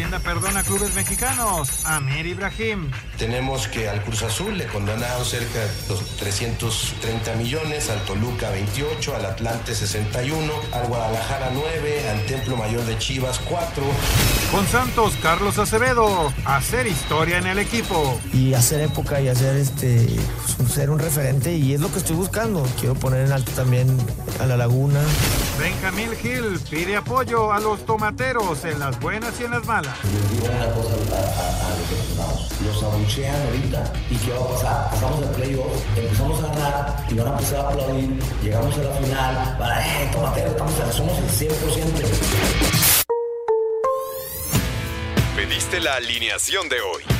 Hacienda perdona clubes mexicanos. Amir Ibrahim. Tenemos que al Cruz Azul le condenaron cerca de los 330 millones, al Toluca 28, al Atlante 61, al Guadalajara 9, al Templo Mayor de Chivas 4. Con Santos, Carlos Acevedo. Hacer historia en el equipo. Y hacer época y hacer este, pues, ser un referente y es lo que estoy buscando. Quiero poner en alto también a la Laguna. Benjamín Gil pide apoyo a los tomateros en las buenas y en las malas. Les digo una cosa a, los aficionados. Los abuchean ahorita. ¿Y qué va a pasar? Pasamos al playoff, empezamos a ganar y van a empezar a aplaudir. Llegamos a la final. Para, eh, tomateros, estamos, somos el 100%. Pediste la alineación de hoy.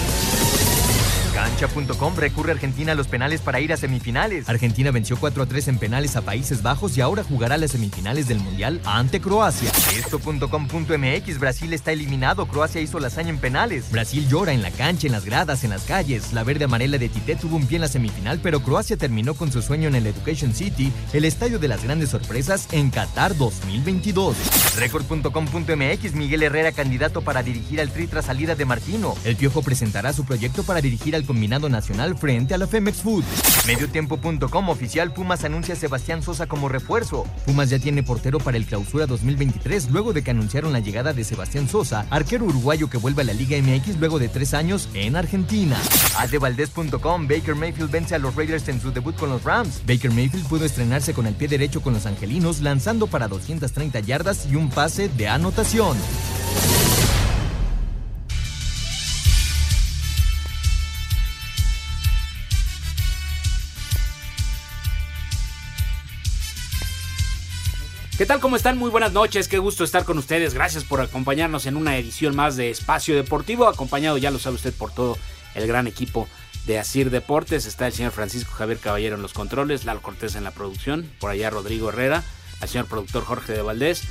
Cancha.com recurre Argentina a los penales para ir a semifinales. Argentina venció 4 a 3 en penales a Países Bajos y ahora jugará las semifinales del Mundial ante Croacia. Esto.com.mx Brasil está eliminado. Croacia hizo la hazaña en penales. Brasil llora en la cancha, en las gradas, en las calles. La verde amarela de Tite tuvo un pie en la semifinal, pero Croacia terminó con su sueño en el Education City, el estadio de las grandes sorpresas en Qatar 2022. Record.com.mx Miguel Herrera candidato para dirigir al Tri tras salida de Martino. El Piojo presentará su proyecto para dirigir al combinado nacional frente a la Femex Food. Mediotiempo.com oficial Pumas anuncia a Sebastián Sosa como refuerzo. Pumas ya tiene portero para el clausura 2023 luego de que anunciaron la llegada de Sebastián Sosa, arquero uruguayo que vuelve a la Liga MX luego de tres años en Argentina. Adevaldez.com Baker Mayfield vence a los Raiders en su debut con los Rams. Baker Mayfield pudo estrenarse con el pie derecho con los angelinos lanzando para 230 yardas y un pase de anotación. ¿Qué tal? ¿Cómo están? Muy buenas noches, qué gusto estar con ustedes. Gracias por acompañarnos en una edición más de Espacio Deportivo, acompañado, ya lo sabe usted, por todo el gran equipo de Asir Deportes. Está el señor Francisco Javier Caballero en los controles, Lalo Cortés en la producción, por allá Rodrigo Herrera, al señor productor Jorge de Valdés,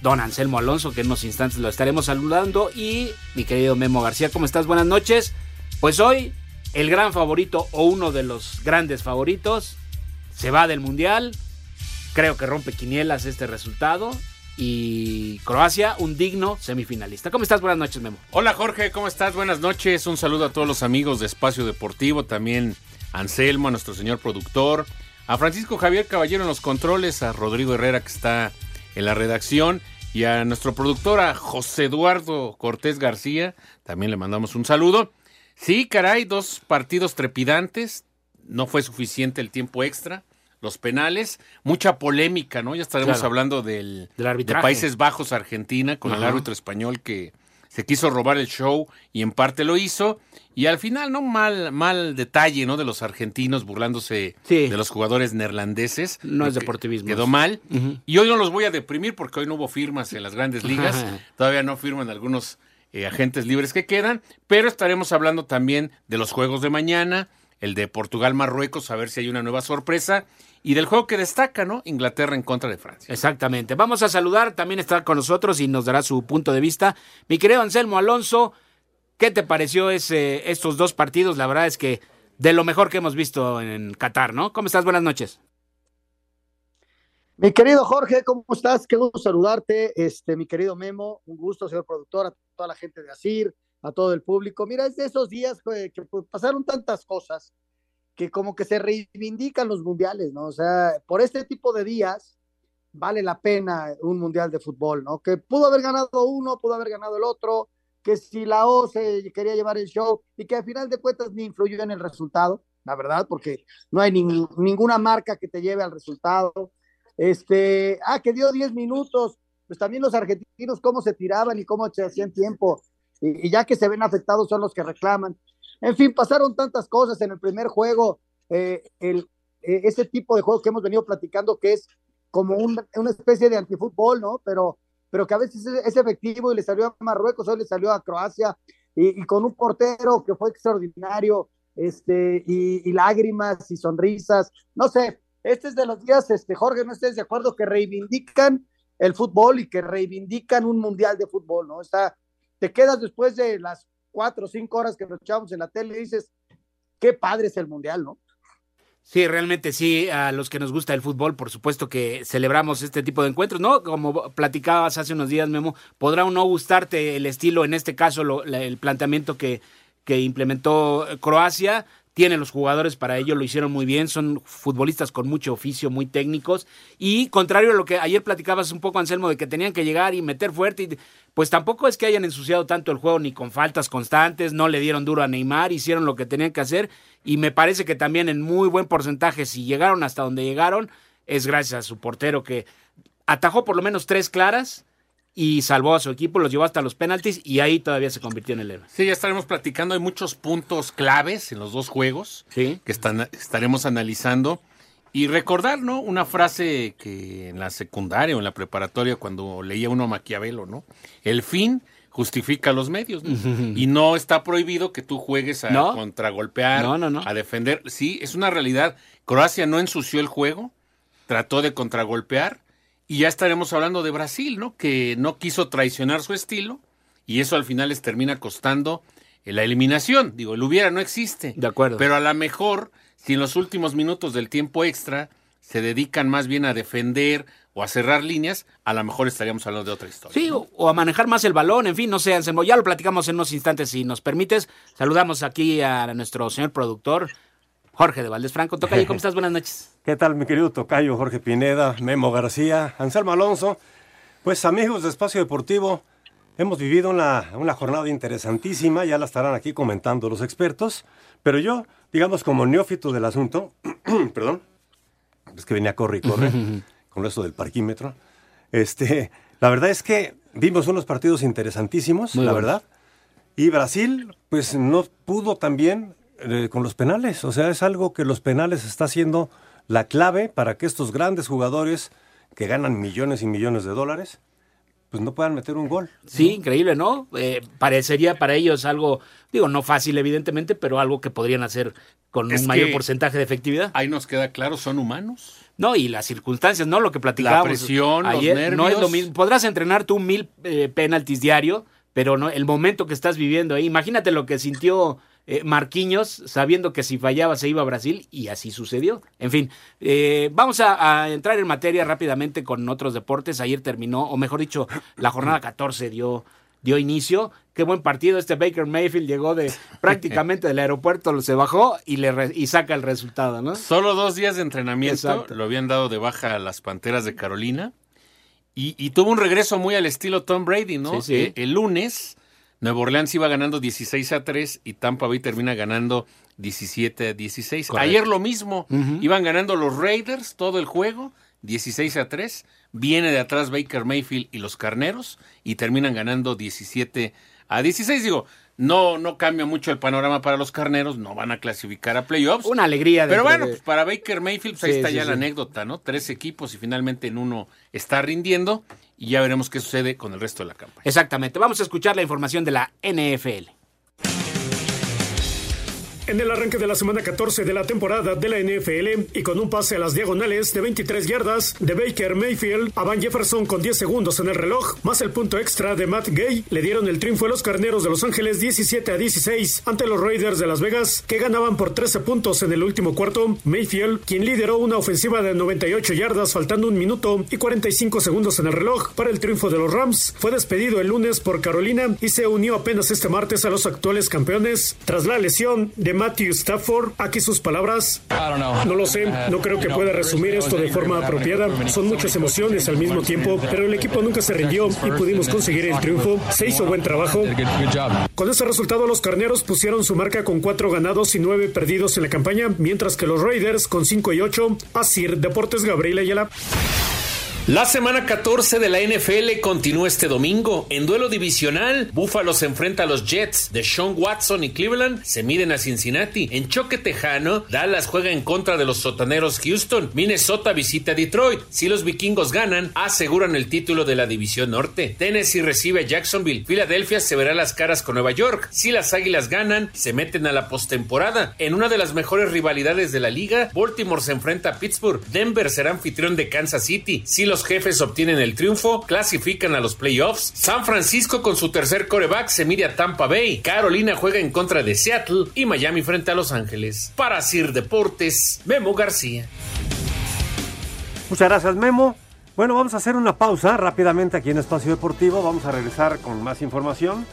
don Anselmo Alonso, que en unos instantes lo estaremos saludando, y mi querido Memo García, ¿cómo estás? Buenas noches. Pues hoy, el gran favorito o uno de los grandes favoritos se va del Mundial Creo que rompe quinielas este resultado. Y Croacia, un digno semifinalista. ¿Cómo estás? Buenas noches, Memo. Hola, Jorge, ¿cómo estás? Buenas noches. Un saludo a todos los amigos de Espacio Deportivo, también a Anselmo, a nuestro señor productor, a Francisco Javier Caballero en los controles, a Rodrigo Herrera que está en la redacción y a nuestro productor, a José Eduardo Cortés García. También le mandamos un saludo. Sí, caray, dos partidos trepidantes. No fue suficiente el tiempo extra los penales, mucha polémica, ¿no? Ya estaremos hablando del, de Países Bajos, Argentina, con el árbitro español que se quiso robar el show y en parte lo hizo. Y al final, ¿no? Mal, mal detalle, ¿no? De los argentinos burlándose de los jugadores neerlandeses. No es deportivismo. Quedó mal. Y hoy no los voy a deprimir porque hoy no hubo firmas en las grandes ligas. Todavía no firman algunos eh, agentes libres que quedan. Pero estaremos hablando también de los juegos de mañana, el de Portugal-Marruecos, a ver si hay una nueva sorpresa y del juego que destaca, ¿no? Inglaterra en contra de Francia. Exactamente. Vamos a saludar, también está con nosotros y nos dará su punto de vista. Mi querido Anselmo Alonso, ¿qué te pareció ese, estos dos partidos? La verdad es que de lo mejor que hemos visto en Qatar, ¿no? ¿Cómo estás? Buenas noches. Mi querido Jorge, ¿cómo estás? Qué gusto saludarte. Este, mi querido Memo, un gusto, señor productor, a toda la gente de Asir, a todo el público. Mira, es de esos días que pues, pasaron tantas cosas que como que se reivindican los mundiales, ¿no? O sea, por este tipo de días vale la pena un mundial de fútbol, ¿no? Que pudo haber ganado uno, pudo haber ganado el otro, que si la O se quería llevar el show y que al final de cuentas ni influyó en el resultado, la verdad, porque no hay ninguna marca que te lleve al resultado. Este, ah, que dio 10 minutos, pues también los argentinos cómo se tiraban y cómo se hacían tiempo, y, y ya que se ven afectados son los que reclaman. En fin, pasaron tantas cosas en el primer juego, eh, el, eh, ese tipo de juego que hemos venido platicando que es como una especie de antifútbol, ¿no? Pero, pero que a veces es, efectivo y le salió a Marruecos, hoy le salió a Croacia, y, con un portero que fue extraordinario, este, y, lágrimas y sonrisas, no sé, este es de los días, este, Jorge, no estés de acuerdo, que reivindican el fútbol y que reivindican un mundial de fútbol, ¿no? Está, te quedas después de las cuatro o cinco horas que nos echamos en la tele y dices, qué padre es el mundial, ¿no? Sí, realmente sí, a los que nos gusta el fútbol, por supuesto que celebramos este tipo de encuentros, ¿no? Como platicabas hace unos días, Memo, podrá o no gustarte el estilo, en este caso el planteamiento que, que implementó Croacia, tienen los jugadores para ello, lo hicieron muy bien, son futbolistas con mucho oficio, muy técnicos, y contrario a lo que ayer platicabas un poco, Anselmo, de que tenían que llegar y meter fuerte, pues tampoco es que hayan ensuciado tanto el juego ni con faltas constantes, no le dieron duro a Neymar, hicieron lo que tenían que hacer, y me parece que también en muy buen porcentaje, si llegaron hasta donde llegaron, es gracias a su portero que atajó por lo menos tres claras, y salvó a su equipo, los llevó hasta los penaltis y ahí todavía se convirtió en el héroe. Sí, ya estaremos platicando. Hay muchos puntos claves en los dos juegos que están, estaremos analizando. Y recordar, ¿no? Una frase que en la secundaria o en la preparatoria, cuando leía uno a Maquiavelo, ¿no? El fin justifica los medios. y no está prohibido que tú juegues a contragolpear, a defender. Sí, es una realidad. Croacia no ensució el juego, trató de contragolpear y ya estaremos hablando de Brasil, ¿no? Que no quiso traicionar su estilo y eso al final les termina costando la eliminación. Digo, el hubiera no existe. De acuerdo. Pero a lo mejor, si en los últimos minutos del tiempo extra se dedican más bien a defender o a cerrar líneas, a lo mejor estaríamos hablando de otra historia. Sí, o, a manejar más el balón, en fin, no sé, Anselmo, ya lo platicamos en unos instantes, si nos permites. Saludamos aquí a nuestro señor productor, Jorge de Valdés Franco. Tocayo, ¿cómo estás? Buenas noches. ¿Qué tal, mi querido Tocayo, Jorge Pineda, Memo García, Anselmo Alonso? Pues amigos de Espacio Deportivo, hemos vivido una, una jornada interesantísisa, ya la estarán aquí comentando los expertos, pero yo, digamos como neófito del asunto, perdón, es que venía a corre y corre con esto del parquímetro, este, la verdad es que vimos unos partidos interesantísimos, la verdad, y Brasil, pues no pudo también eh, con los penales. O sea, es algo que los penales está haciendo la clave para que estos grandes jugadores que ganan millones y millones de dólares, pues no puedan meter un gol. Sí, increíble, ¿no? Eh, parecería para ellos algo, digo, no fácil evidentemente, pero algo que podrían hacer con un mayor porcentaje de efectividad. Ahí nos queda claro, son humanos. No, y las circunstancias, ¿no? Lo que platicábamos. La presión, ayer, los nervios. No es lo mismo. Podrás entrenar tú mil eh, penaltis diario, pero no el momento que estás viviendo ahí. Imagínate lo que sintió eh, Marquinhos, sabiendo que si fallaba se iba a Brasil, y así sucedió. En fin, eh, vamos a, entrar en materia rápidamente con otros deportes. Ayer terminó, o mejor dicho, la jornada 14 dio, dio inicio. Qué buen partido. Este Baker Mayfield llegó de prácticamente del aeropuerto, se bajó y, le y saca el resultado, ¿no? Solo dos días de entrenamiento. Lo habían dado de baja a las Panteras de Carolina. Y, tuvo un regreso muy al estilo Tom Brady, ¿no? Eh, el lunes Nueva Orleans iba ganando 16 a 3 y Tampa Bay termina ganando 17 a 16. Ayer lo mismo, iban ganando los Raiders todo el juego, 16 a 3. Viene de atrás Baker Mayfield y los Carneros y terminan ganando 17 a 16. Digo, no, no cambia mucho el panorama para los carneros, no van a clasificar a playoffs. Una alegría. Pero bueno, pues para Baker Mayfield, pues ahí está ya la anécdota, ¿no? Tres equipos y finalmente en uno está rindiendo y ya veremos qué sucede con el resto de la campaña. Exactamente. Vamos a escuchar la información de la NFL. En el arranque de la semana 14 de la temporada de la NFL y con un pase a las diagonales de 23 yardas de Baker Mayfield a Van Jefferson con 10 segundos en el reloj, más el punto extra de Matt Gay, le dieron el triunfo a los carneros de Los Ángeles 17 a 16 ante los Raiders de Las Vegas, que ganaban por 13 puntos en el último cuarto. Mayfield, quien lideró una ofensiva de 98 yardas faltando un minuto y 45 segundos en el reloj para el triunfo de los Rams, fue despedido el lunes por Carolina y se unió apenas este martes a los actuales campeones tras la lesión de Matthew Stafford. Aquí sus palabras. No lo sé, no creo que pueda resumir esto de forma apropiada. Son muchas emociones al mismo tiempo, pero el equipo nunca se rindió y pudimos conseguir el triunfo. Se hizo buen trabajo. Con ese resultado, los carneros pusieron su marca con cuatro ganados y nueve perdidos en la campaña, mientras que los Raiders con cinco y ocho. Así, Deportes Gabriel Ayala. La semana 14 de la NFL continúa este domingo. En duelo divisional, Buffalo se enfrenta a los Jets de Sean Watson y Cleveland se miden a Cincinnati. En choque tejano, Dallas juega en contra de los sotaneros Houston. Minnesota visita a Detroit. Si los vikingos ganan, aseguran el título de la división norte. Tennessee recibe a Jacksonville. Filadelfia se verá las caras con Nueva York. Si las águilas ganan, se meten a la postemporada. En una de las mejores rivalidades de la liga, Baltimore se enfrenta a Pittsburgh. Denver será anfitrión de Kansas City. Si los jefes obtienen el triunfo, clasifican a los playoffs. San Francisco con su tercer coreback se mide a Tampa Bay. Carolina juega en contra de Seattle y Miami frente a Los Ángeles. Para Sir Deportes, Memo García. Muchas gracias, Memo. Bueno, vamos a hacer una pausa rápidamente aquí en Espacio Deportivo. Vamos a regresar con más información.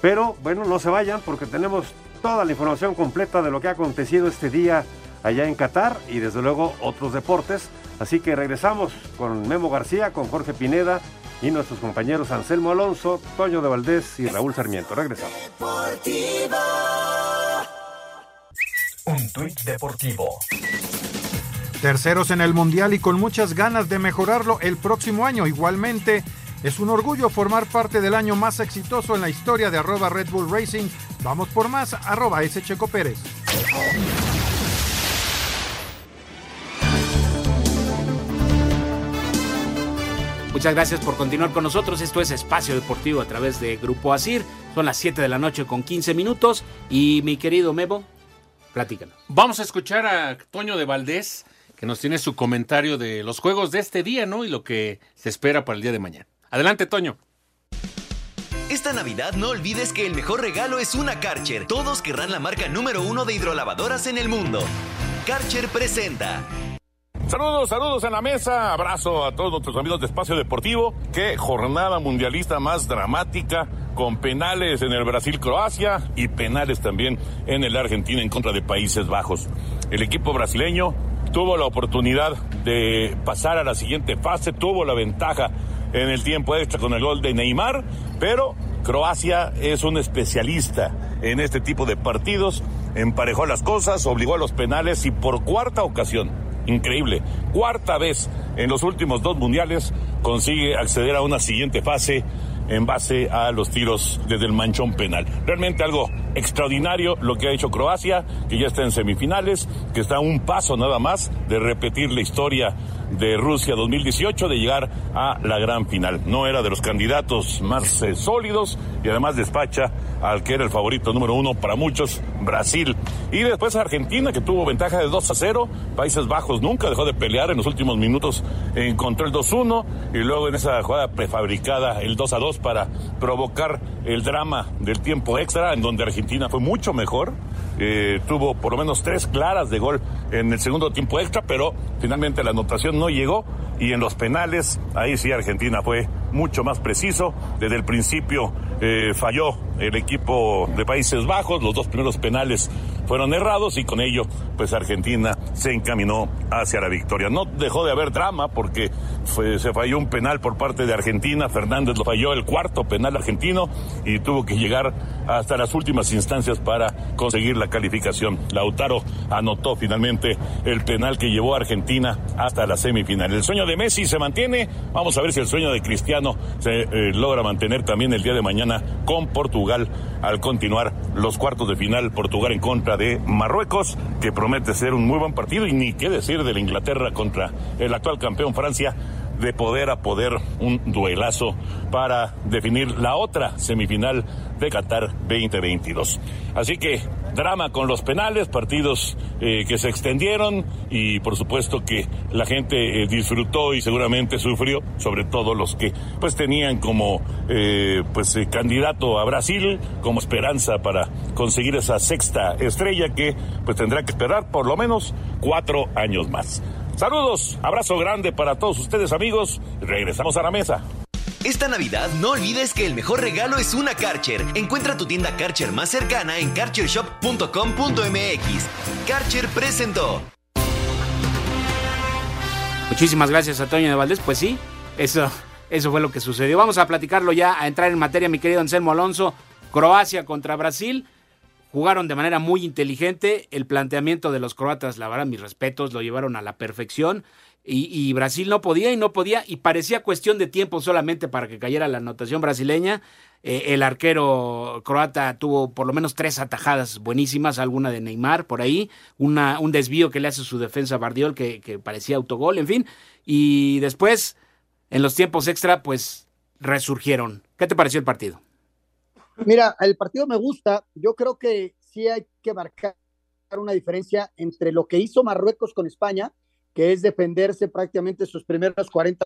Pero bueno, no se vayan porque tenemos toda la información completa de lo que ha acontecido este día allá en Qatar y desde luego otros deportes. Así que regresamos con Memo García, con Jorge Pineda y nuestros compañeros Anselmo Alonso, Toño de Valdés y Raúl Sarmiento. Regresamos. Un tuit deportivo. Terceros en el Mundial y con muchas ganas de mejorarlo el próximo año. Igualmente, es un orgullo formar parte del año más exitoso en la historia de arroba Red Bull Racing. Vamos por más, arroba. Checo Pérez. Muchas gracias por continuar con nosotros. Esto es Espacio Deportivo a través de Grupo Asir. Son las 7 de la noche con 15 minutos. Y mi querido Memo, platícanos. Vamos a escuchar a Toño de Valdés, que nos tiene su comentario de los juegos de este día, ¿no? Y lo que se espera para el día de mañana. Adelante, Toño. Esta Navidad no olvides que el mejor regalo es una Karcher. Todos querrán la marca número uno de hidrolavadoras en el mundo. Karcher presenta. Saludos, saludos en la mesa. Abrazo a todos nuestros amigos de Espacio Deportivo. Qué jornada mundialista más dramática, con penales en el Brasil-Croacia y penales también en el Argentina en contra de Países Bajos. El equipo brasileño tuvo la oportunidad de pasar a la siguiente fase, tuvo la ventaja en el tiempo extra con el gol de Neymar, pero Croacia es un especialista en este tipo de partidos, emparejó las cosas, obligó a los penales y por cuarta ocasión increíble. Cuarta vez en los últimos dos mundiales consigue acceder a una siguiente fase en base a los tiros desde el manchón penal. Realmente algo extraordinario lo que ha hecho Croacia, que ya está en semifinales, que está a un paso nada más de repetir la historia de Rusia 2018, de llegar a la gran final. No era de los candidatos más eh, sólidos y además despacha al que era el favorito número uno para muchos, Brasil. Y después Argentina, que tuvo ventaja de 2 a 0. Países Bajos nunca dejó de pelear en los últimos minutos, encontró el 2-1 y luego en esa jugada prefabricada el 2 a 2 para provocar el drama del tiempo extra, en donde Argentina fue mucho mejor. Eh, tuvo por lo menos tres claras de gol en el segundo tiempo extra, pero finalmente la anotación no llegó y en los penales, ahí sí Argentina fue mucho más preciso. Desde el principio eh, falló el equipo de Países Bajos, los dos primeros penales fueron errados y con ello pues Argentina se encaminó hacia la victoria. No dejó de haber drama porque se falló un penal por parte de Argentina, Fernández lo falló el cuarto penal argentino y tuvo que llegar hasta las últimas instancias para conseguir la calificación. Lautaro anotó finalmente el penal que llevó a Argentina hasta la semifinal. El sueño Messi se mantiene, vamos a ver si el sueño de Cristiano se eh, logra mantener también el día de mañana con Portugal al continuar los cuartos de final. Portugal en contra de Marruecos, que promete ser un muy buen partido y ni qué decir de la Inglaterra contra el actual campeón Francia de poder a poder un duelazo para definir la otra semifinal de Qatar 2022. Así que drama con los penales, partidos eh, que se extendieron y por supuesto que la gente eh, disfrutó y seguramente sufrió, sobre todo los que pues tenían como eh, pues candidato a Brasil como esperanza para conseguir esa sexta estrella que pues tendrá que esperar por lo menos cuatro años más. Saludos, abrazo grande para todos ustedes amigos, regresamos a la mesa. Esta Navidad no olvides que el mejor regalo es una Karcher. Encuentra tu tienda Karcher más cercana en karchershop.com.mx. Karcher presentó. Muchísimas gracias Antonio de Valdés. Pues sí, eso, eso fue lo que sucedió. Vamos a platicarlo ya, a entrar en materia, mi querido Anselmo Alonso. Croacia contra Brasil. Jugaron de manera muy inteligente. El planteamiento de los croatas, la verdad, mis respetos, lo llevaron a la perfección. y, Brasil no podía y no podía y parecía cuestión de tiempo solamente para que cayera la anotación brasileña. Eh, el arquero croata tuvo por lo menos tres atajadas buenísimas, alguna de Neymar por ahí, un desvío que le hace su defensa a Bardiol que parecía autogol, en fin. Y después, en los tiempos extra, pues resurgieron. ¿Qué te pareció el partido? Mira, el partido me gusta. Yo creo que sí hay que marcar una diferencia entre lo que hizo Marruecos con España que es defenderse prácticamente sus primeros 40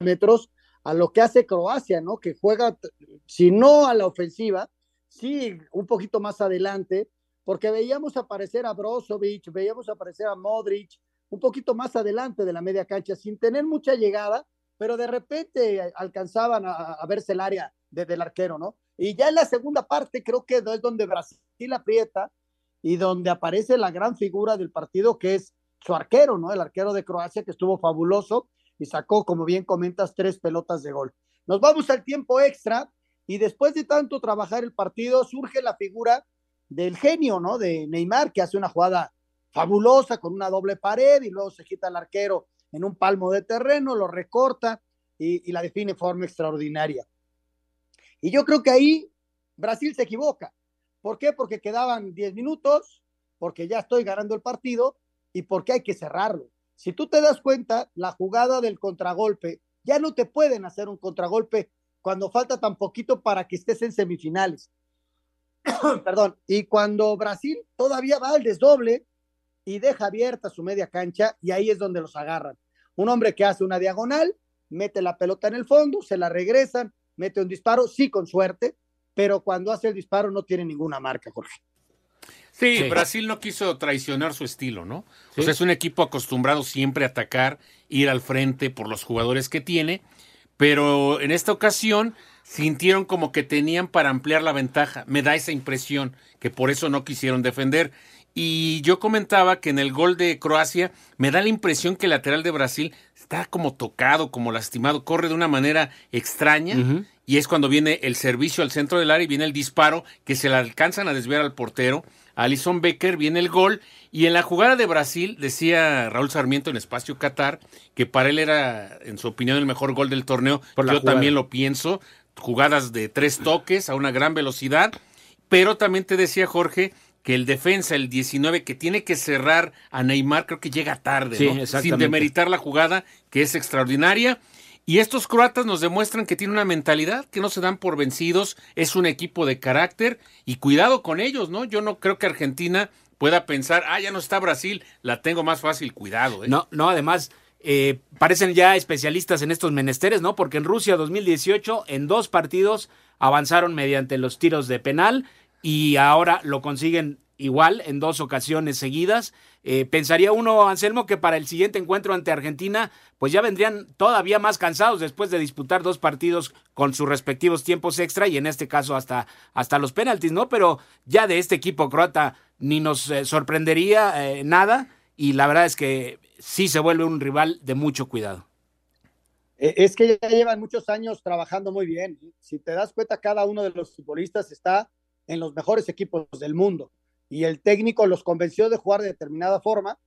metros, a lo que hace Croacia, ¿no? Que juega, si no a la ofensiva, sí un poquito más adelante, porque veíamos aparecer a Brozovic, veíamos aparecer a Modric, un poquito más adelante de la media cancha, sin tener mucha llegada, pero de repente alcanzaban a, verse el área desde el arquero, ¿no? Y ya en la segunda parte creo que es donde Brasil aprieta y donde aparece la gran figura del partido, que es su arquero, ¿no? El arquero de Croacia que estuvo fabuloso y sacó, como bien comentas, tres pelotas de gol. Nos vamos al tiempo extra y después de tanto trabajar el partido surge la figura del genio, ¿no? De Neymar que hace una jugada fabulosa con una doble pared y luego se quita el arquero en un palmo de terreno, lo recorta y, y la define de forma extraordinaria. Y yo creo que ahí Brasil se equivoca. ¿Por qué? Porque quedaban 10 minutos, porque ya estoy ganando el partido y porque hay que cerrarlo. Si tú te das cuenta, la jugada del contragolpe, ya no te pueden hacer un contragolpe cuando falta tan poquito para que estés en semifinales. Perdón, y cuando Brasil todavía va al desdoble y deja abierta su media cancha y ahí es donde los agarran. Un hombre que hace una diagonal, mete la pelota en el fondo, se la regresan, mete un disparo, sí con suerte, pero cuando hace el disparo no tiene ninguna marca, Jorge. Sí, Brasil no quiso traicionar su estilo, ¿no? O sea, es un equipo acostumbrado siempre a atacar, ir al frente por los jugadores que tiene, pero en esta ocasión sintieron como que tenían para ampliar la ventaja. Me da esa impresión que por eso no quisieron defender. Y yo comentaba que en el gol de Croacia me da la impresión que el lateral de Brasil está como tocado, como lastimado, corre de una manera extraña. Y es cuando viene el servicio al centro del área y viene el disparo que se le alcanzan a desviar al portero Alison Becker, viene el gol. Y en la jugada de Brasil, decía Raúl Sarmiento en Espacio Qatar, que para él era, en su opinión, el mejor gol del torneo. Yo también lo pienso. Jugadas de tres toques a una gran velocidad. Pero también te decía Jorge que el defensa, el 19, que tiene que cerrar a Neymar, creo que llega tarde, ¿no? sin demeritar la jugada, que es extraordinaria. Y estos croatas nos demuestran que tienen una mentalidad, que no se dan por vencidos, es un equipo de carácter y cuidado con ellos, ¿no? Yo no creo que Argentina pueda pensar, ah, ya no está Brasil, la tengo más fácil, cuidado. ¿eh? No, no, además, eh, parecen ya especialistas en estos menesteres, ¿no? Porque en Rusia 2018, en dos partidos, avanzaron mediante los tiros de penal y ahora lo consiguen igual en dos ocasiones seguidas. Eh, pensaría uno, Anselmo, que para el siguiente encuentro ante Argentina, pues ya vendrían todavía más cansados después de disputar dos partidos con sus respectivos tiempos extra y en este caso hasta, hasta los penaltis, ¿no? Pero ya de este equipo croata ni nos eh, sorprendería eh, nada y la verdad es que sí se vuelve un rival de mucho cuidado. Es que ya llevan muchos años trabajando muy bien. Si te das cuenta, cada uno de los futbolistas está en los mejores equipos del mundo y el técnico los convenció de jugar de determinada forma.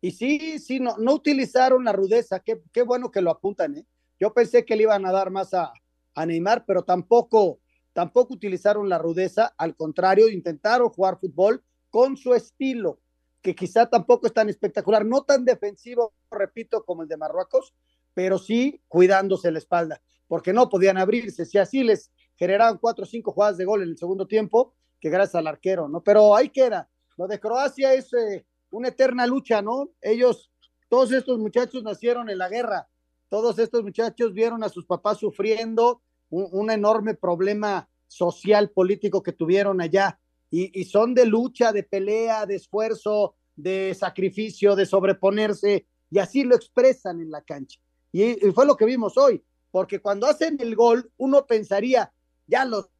Y sí, sí, no, no utilizaron la rudeza. Qué, qué bueno que lo apuntan. ¿eh? Yo pensé que le iban a dar más a, a Neymar, pero tampoco, tampoco utilizaron la rudeza. Al contrario, intentaron jugar fútbol con su estilo, que quizá tampoco es tan espectacular, no tan defensivo, repito, como el de Marruecos, pero sí cuidándose la espalda, porque no podían abrirse. Si así les generaban cuatro o cinco jugadas de gol en el segundo tiempo, que gracias al arquero, ¿no? Pero ahí queda. Lo de Croacia es eh, una eterna lucha, ¿no? Ellos, todos estos muchachos nacieron en la guerra, todos estos muchachos vieron a sus papás sufriendo un, enorme problema social, político que tuvieron allá, y, son de lucha, de pelea, de esfuerzo, de sacrificio, de sobreponerse, y así lo expresan en la cancha. y fue lo que vimos hoy, porque cuando hacen el gol, uno pensaría, ya los,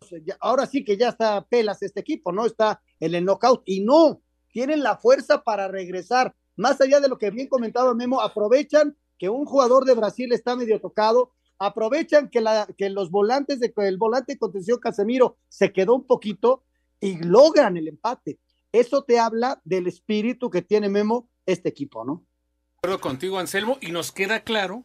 ahora sí que ya está pelas este equipo, ¿no? Está en el knockout y no, tienen la fuerza para regresar. Más allá de lo que bien comentaba Memo, aprovechan que un jugador de Brasil está medio tocado, aprovechan que, los volantes de el volante de contención Casemiro se quedó un poquito y logran el empate. Eso te habla del espíritu que tiene Memo este equipo, ¿no? acuerdo contigo, Anselmo, y nos queda claro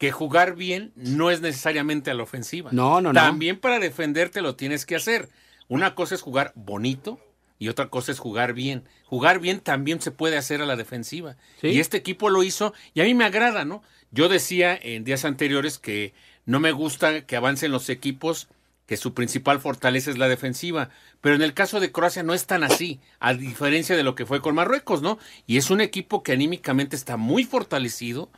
que jugar bien no es necesariamente a la ofensiva. No, no, no. También para defenderte lo tienes que hacer. Una cosa es jugar bonito y otra cosa es jugar bien. Jugar bien también se puede hacer a la defensiva. Y este equipo lo hizo y a mí me agrada, ¿no? Yo decía en días anteriores que no me gusta que avancen los equipos que su principal fortaleza es la defensiva. Pero en el caso de Croacia no es tan así, a diferencia de lo que fue con Marruecos, ¿no? Y es un equipo que anímicamente está muy fortalecido,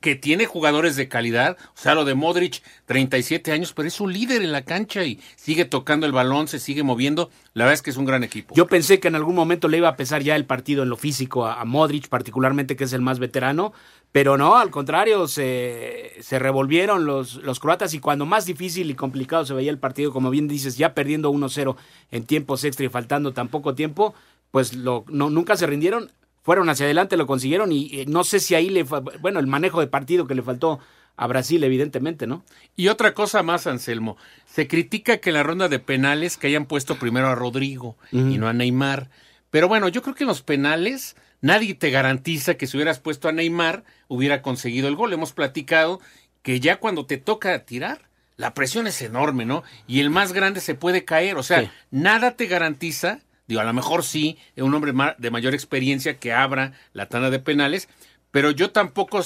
que tiene jugadores de calidad, o sea, lo de Modric, 37 años, pero es un líder en la cancha y sigue tocando el balón, se sigue moviendo. La verdad es que es un gran equipo. Yo pensé que en algún momento le iba a pesar ya el partido en lo físico a, Modric, particularmente que es el más veterano, pero no, al contrario, se, se revolvieron los, los croatas y cuando más difícil y complicado se veía el partido, como bien dices, ya perdiendo 1-0 en tiempos extra y faltando tan poco tiempo, pues lo, no, nunca se rindieron fueron hacia adelante, lo consiguieron y eh, no sé si ahí le, bueno, el manejo de partido que le faltó a Brasil, evidentemente, ¿no? Y otra cosa más, Anselmo, se critica que en la ronda de penales que hayan puesto primero a Rodrigo y no a Neymar, pero bueno, yo creo que en los penales nadie te garantiza que si hubieras puesto a Neymar hubiera conseguido el gol. Hemos platicado que ya cuando te toca tirar, la presión es enorme, ¿no? Y el más grande se puede caer, o sea, nada te garantiza Digo, a lo mejor sí, es un hombre de mayor experiencia que abra la tanda de penales, pero yo tampoco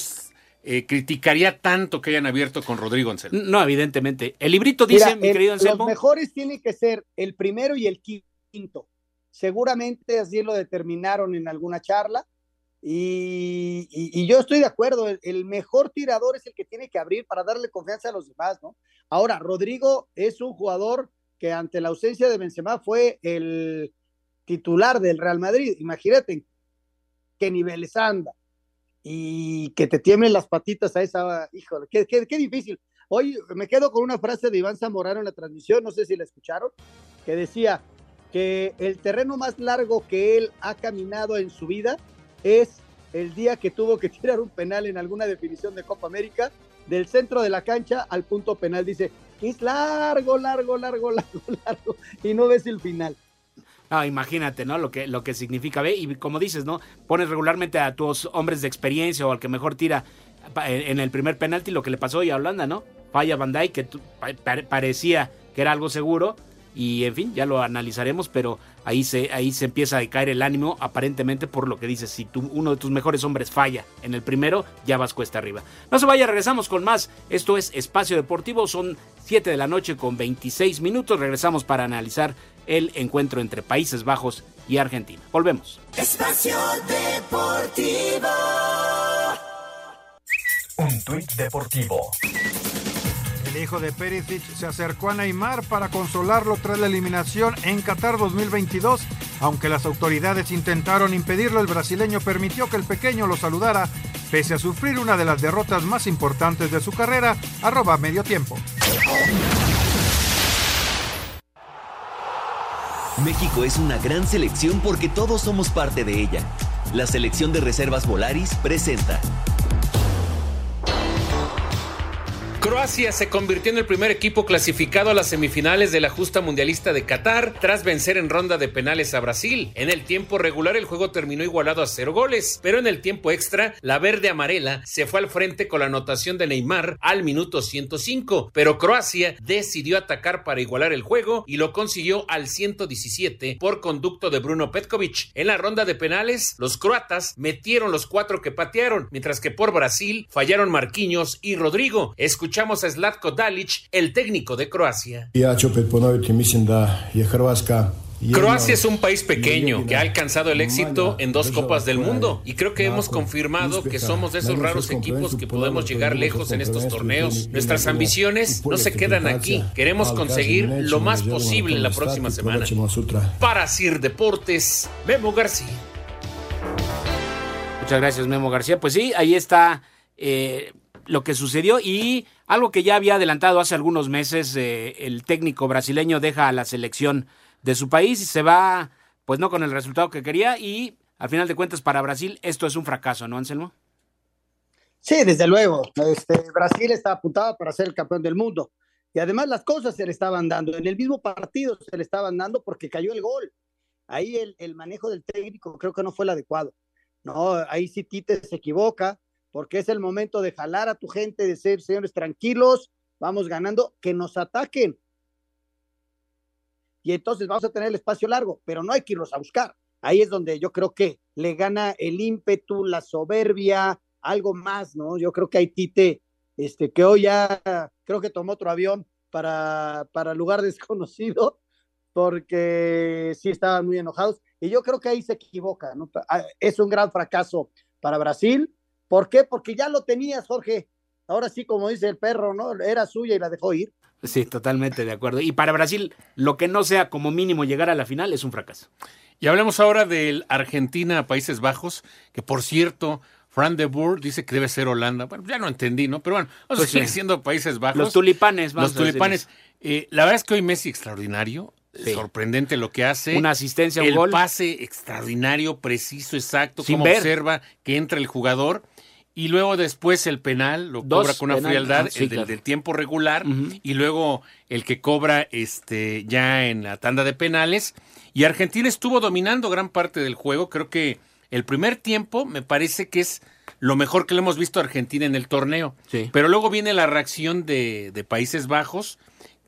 eh, criticaría tanto que hayan abierto con Rodrigo Anselmo. No, evidentemente. El librito dice, mi querido Anselmo. Los mejores tienen que ser el primero y el quinto. Seguramente así lo determinaron en alguna charla. Y, y, yo estoy de acuerdo, el, el, mejor tirador es el que tiene que abrir para darle confianza a los demás, ¿no? Ahora, Rodrigo es un jugador que ante la ausencia de Benzema fue el, titular del Real Madrid. Imagínate qué niveles anda y que te tiemblen las patitas a esa, híjole, qué, qué, difícil. Hoy me quedo con una frase de Iván Zamorano en la transmisión, no sé si la escucharon, que decía que el terreno más largo que él ha caminado en su vida es el día que tuvo que tirar un penal en alguna definición de Copa América, del centro de la cancha al punto penal. Dice, es largo, largo, largo, largo, largo, y no ves el final. Ah, imagínate, ¿no? Lo que, lo que significa. Ve, y como dices, ¿no? Pones regularmente a tus hombres de experiencia o al que mejor tira en el primer penalti lo que le pasó hoy a Holanda, ¿no? Falla Van Dijk, que parecía que era algo seguro. Y en fin, ya lo analizaremos, pero ahí se, ahí se empieza a caer el ánimo, aparentemente por lo que dices. Si tú, uno de tus mejores hombres falla en el primero, ya vas cuesta arriba. No se vaya, regresamos con más. Esto es Espacio Deportivo, son 7 de la noche con 26 minutos. Regresamos para analizar el encuentro entre Países Bajos y Argentina. Volvemos. Espacio Deportivo. Un tuit deportivo. El hijo de Perisic se acercó a Neymar para consolarlo tras la eliminación en Qatar 2022. Aunque las autoridades intentaron impedirlo, el brasileño permitió que el pequeño lo saludara, pese a sufrir una de las derrotas más importantes de su carrera, arroba medio tiempo. México es una gran selección porque todos somos parte de ella. La selección de reservas Volaris presenta Croacia se convirtió en el primer equipo clasificado a las semifinales de la justa mundialista de Qatar tras vencer en ronda de penales a Brasil. En el tiempo regular el juego terminó igualado a cero goles, pero en el tiempo extra la verde amarela se fue al frente con la anotación de Neymar al minuto 105, pero Croacia decidió atacar para igualar el juego y lo consiguió al 117 por conducto de Bruno Petkovic. En la ronda de penales los croatas metieron los cuatro que patearon, mientras que por Brasil fallaron Marquinhos y Rodrigo. Escuchamos a Zlatko Dalic, el técnico de Croacia. Croacia es un país pequeño que ha alcanzado el éxito en dos Copas del Mundo y creo que hemos confirmado que somos de esos raros equipos que podemos llegar lejos en estos torneos. Nuestras ambiciones no se quedan aquí. Queremos conseguir lo más posible en la próxima semana. Para Sir Deportes, Memo García. Muchas gracias, Memo García. Pues sí, ahí está eh, lo que sucedió y algo que ya había adelantado hace algunos meses, eh, el técnico brasileño deja a la selección de su país y se va, pues no con el resultado que quería y al final de cuentas para Brasil esto es un fracaso, ¿no, Anselmo? Sí, desde luego. Este, Brasil está apuntado para ser el campeón del mundo. Y además las cosas se le estaban dando. En el mismo partido se le estaban dando porque cayó el gol. Ahí el, manejo del técnico creo que no fue el adecuado No, ahí sí Tite se equivoca, porque es el momento de jalar a tu gente, de ser señores tranquilos, vamos ganando, que nos ataquen. Y entonces vamos a tener el espacio largo, pero no hay que irlos a buscar. Ahí es donde yo creo que le gana el ímpetu, la soberbia, algo más, ¿no? Yo creo que hay Tite, este, que hoy ya creo que tomó otro avión para, para lugar desconocido, porque sí estaban muy enojados. Y yo creo que ahí se equivoca, ¿no? Ah, es un gran fracaso para Brasil. ¿Por qué? Porque ya lo tenías, Jorge. Ahora sí, como dice el perro, ¿no? Era suya y la dejó ir. Sí, totalmente de acuerdo. Y para Brasil, lo que no sea como mínimo llegar a la final es un fracaso. Y hablemos ahora del Argentina-Países Bajos, que por cierto, Fran de Boer dice que debe ser Holanda. Bueno, ya no entendí, ¿no? Pero bueno, vamos pues a siendo Países Bajos. Los tulipanes, vamos Los tulipanes. Eh, la verdad es que hoy Messi extraordinario. Sorprendente lo que hace. Una asistencia, un el gol. pase extraordinario, preciso, exacto. como observa que entra el jugador. Y luego después el penal lo cobra con una frialdad, el del, tiempo regular. Y luego el que cobra este ya en la tanda de penales. Y Argentina estuvo dominando gran parte del juego. Creo que el primer tiempo me parece que es lo mejor que le hemos visto a Argentina en el torneo. Pero luego viene la reacción de, de Países Bajos,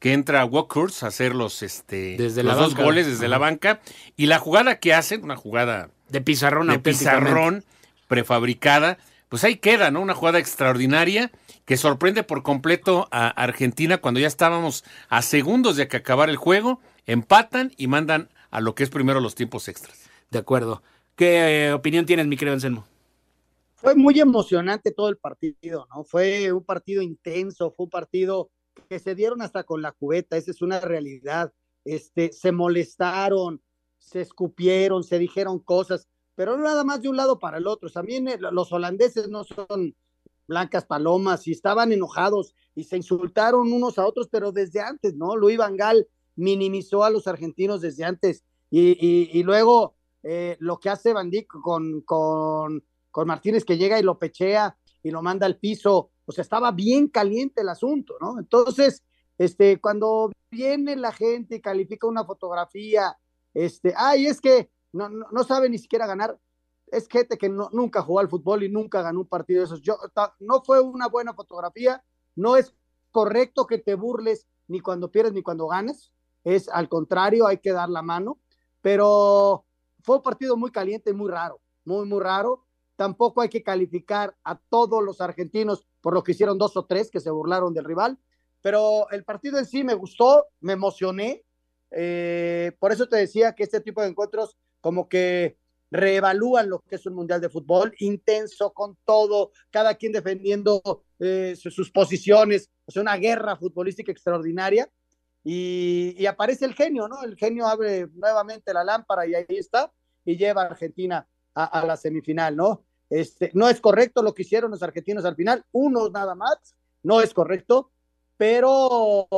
que entra Walkers a hacer los, este, desde los dos goles desde la banca. Y la jugada que hacen, una jugada de pizarrón, de pizarrón prefabricada, pues ahí queda, ¿no? Una jugada extraordinaria que sorprende por completo a Argentina cuando ya estábamos a segundos de que acabar el juego, empatan y mandan a lo que es primero los tiempos extras. De acuerdo. ¿Qué eh, opinión tienes, mi querido Anselmo? Fue muy emocionante todo el partido, ¿no? Fue un partido intenso, fue un partido que se dieron hasta con la cubeta, esa es una realidad. Este, se molestaron, se escupieron, se dijeron cosas, pero no nada más de un lado para el otro. También los holandeses no son blancas palomas y estaban enojados y se insultaron unos a otros, pero desde antes, ¿no? Luis Van Gaal minimizó a los argentinos desde antes y, y luego eh, lo que hace Van con, con, con, Martínez que llega y lo pechea y lo manda al piso, o sea, estaba bien caliente el asunto, ¿no? Entonces, este, cuando viene la gente y califica una fotografía, este, ay, es que no, no, sabe ni siquiera ganar, es gente que no, nunca jugó al fútbol y nunca ganó un partido de esos. Yo, no fue una buena fotografía, no es correcto que te burles ni cuando pierdes ni cuando ganas, es al contrario, hay que dar la mano, pero fue un partido muy caliente muy raro, muy, muy raro. Tampoco hay que calificar a todos los argentinos por lo que hicieron dos o tres que se burlaron del rival, pero el partido en sí me gustó, me emocioné. Eh, por eso te decía que este tipo de encuentros como que reevalúan lo que es un mundial de fútbol, intenso con todo, cada quien defendiendo eh, sus posiciones, o sea, una guerra futbolística extraordinaria y, aparece el genio, ¿no? El genio abre nuevamente la lámpara y ahí está, y lleva a Argentina a, la semifinal, ¿no? Este, no es correcto lo que hicieron los argentinos al final, unos nada más, no es correcto, pero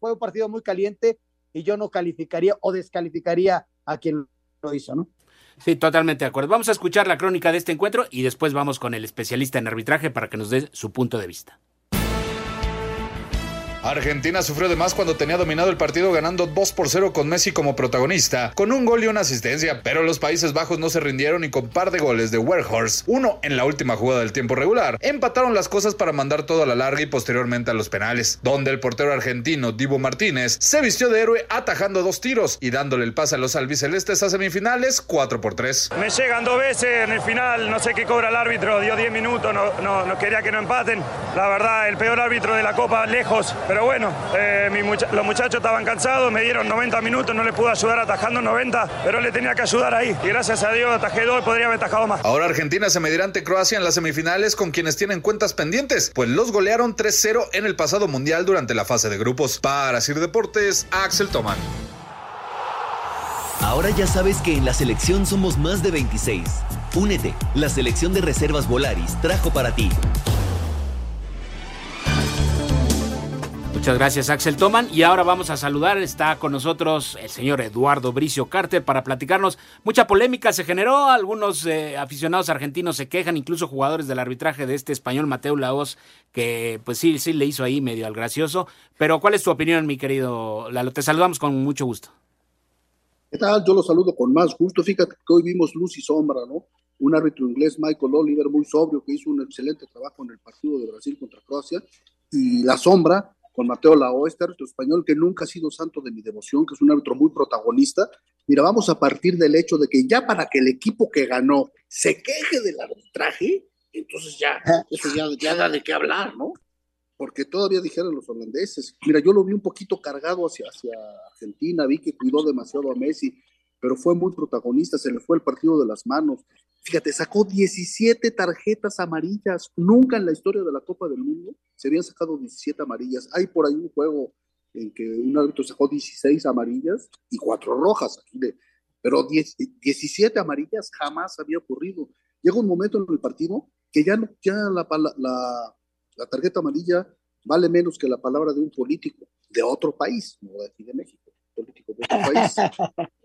fue un partido muy caliente y yo no calificaría o descalificaría a quien lo hizo, ¿no? Sí, totalmente de acuerdo. Vamos a escuchar la crónica de este encuentro y después vamos con el especialista en arbitraje para que nos dé su punto de vista. Argentina sufrió de más cuando tenía dominado el partido ganando 2 por 0 con Messi como protagonista, con un gol y una asistencia, pero los Países Bajos no se rindieron y con par de goles de Werhorst, uno en la última jugada del tiempo regular, empataron las cosas para mandar todo a la larga y posteriormente a los penales, donde el portero argentino Divo Martínez se vistió de héroe atajando dos tiros y dándole el pase a los albicelestes a semifinales 4 por 3. Me llegan dos veces en el final, no sé qué cobra el árbitro, dio 10 minutos, no, quería que no empaten. La verdad, el peor árbitro de la Copa, lejos, pero bueno, eh, los muchachos estaban cansados, me dieron 90 minutos, no les pude ayudar atajando 90, pero le tenía que ayudar ahí. Y gracias a Dios atajé dos y podría haber atajado más. Ahora Argentina se medirá ante Croacia en las semifinales con quienes tienen cuentas pendientes, pues los golearon 3-0 en el pasado mundial durante la fase de grupos. Para Sir Deportes, Axel Toman. Ahora ya sabes que en la selección somos más de 26. Únete, la selección de reservas Volaris trajo para ti. Muchas gracias, Axel Toman. Y ahora vamos a saludar. Está con nosotros el señor Eduardo Bricio Carter para platicarnos. Mucha polémica se generó. Algunos eh, aficionados argentinos se quejan, incluso jugadores del arbitraje de este español Mateo Laos, que pues sí, sí le hizo ahí medio al gracioso. Pero, ¿cuál es tu opinión, mi querido Lalo? Te saludamos con mucho gusto. ¿Qué tal? Yo lo saludo con más gusto. Fíjate que hoy vimos luz y sombra, ¿no? un árbitro inglés, Michael Oliver, muy sobrio, que hizo un excelente trabajo en el partido de Brasil contra Croacia, y la sombra con Mateo Lao, este árbitro español que nunca ha sido santo de mi devoción, que es un árbitro muy protagonista. Mira, vamos a partir del hecho de que ya para que el equipo que ganó se queje del arbitraje, entonces ya, eso ya, ya da de qué hablar, ¿no? Porque todavía dijeron los holandeses, mira, yo lo vi un poquito cargado hacia, hacia Argentina, vi que cuidó demasiado a Messi, pero fue muy protagonista, se le fue el partido de las manos. Fíjate, sacó 17 tarjetas amarillas. Nunca en la historia de la Copa del Mundo se habían sacado 17 amarillas. Hay por ahí un juego en que un árbitro sacó 16 amarillas y 4 rojas. Pero 17 amarillas jamás había ocurrido. Llega un momento en el partido que ya, ya la, la, la tarjeta amarilla vale menos que la palabra de un político de otro país, no de aquí de México, político de otro país.